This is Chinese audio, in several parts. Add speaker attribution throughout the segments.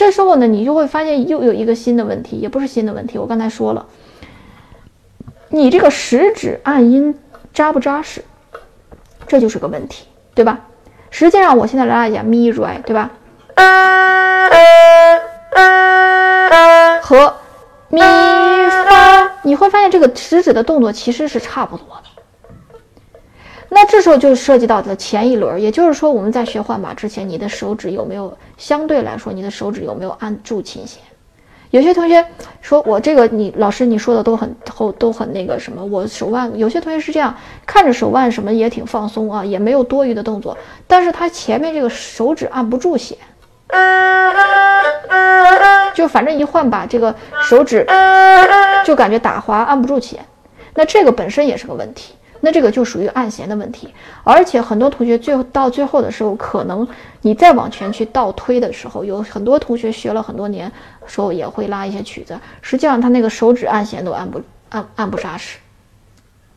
Speaker 1: 这时候呢，你就会发现又有一个新的问题，也不是新的问题。我刚才说了，你这个食指按音扎不扎实，这就是个问题，对吧？实际上，我现在来大家讲咪瑞，对吧？和咪发，你会发现这个食指的动作其实是差不多的。那这时候就涉及到的前一轮，也就是说我们在学换把之前，你的手指有没有相对来说，你的手指有没有按住琴弦？有些同学说我这个你老师你说的都很都都很那个什么，我手腕有些同学是这样看着手腕什么也挺放松啊，也没有多余的动作，但是他前面这个手指按不住弦，就反正一换把这个手指就感觉打滑按不住弦，那这个本身也是个问题。那这个就属于按弦的问题，而且很多同学最后到最后的时候，可能你再往前去倒推的时候，有很多同学学了很多年，时候也会拉一些曲子，实际上他那个手指按弦都按不按按不扎实，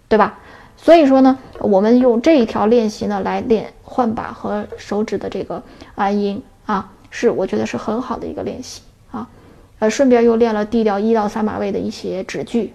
Speaker 1: 对吧？所以说呢，我们用这一条练习呢来练换把和手指的这个按音啊，是我觉得是很好的一个练习啊，呃，顺便又练了 D 调一到三把位的一些指句。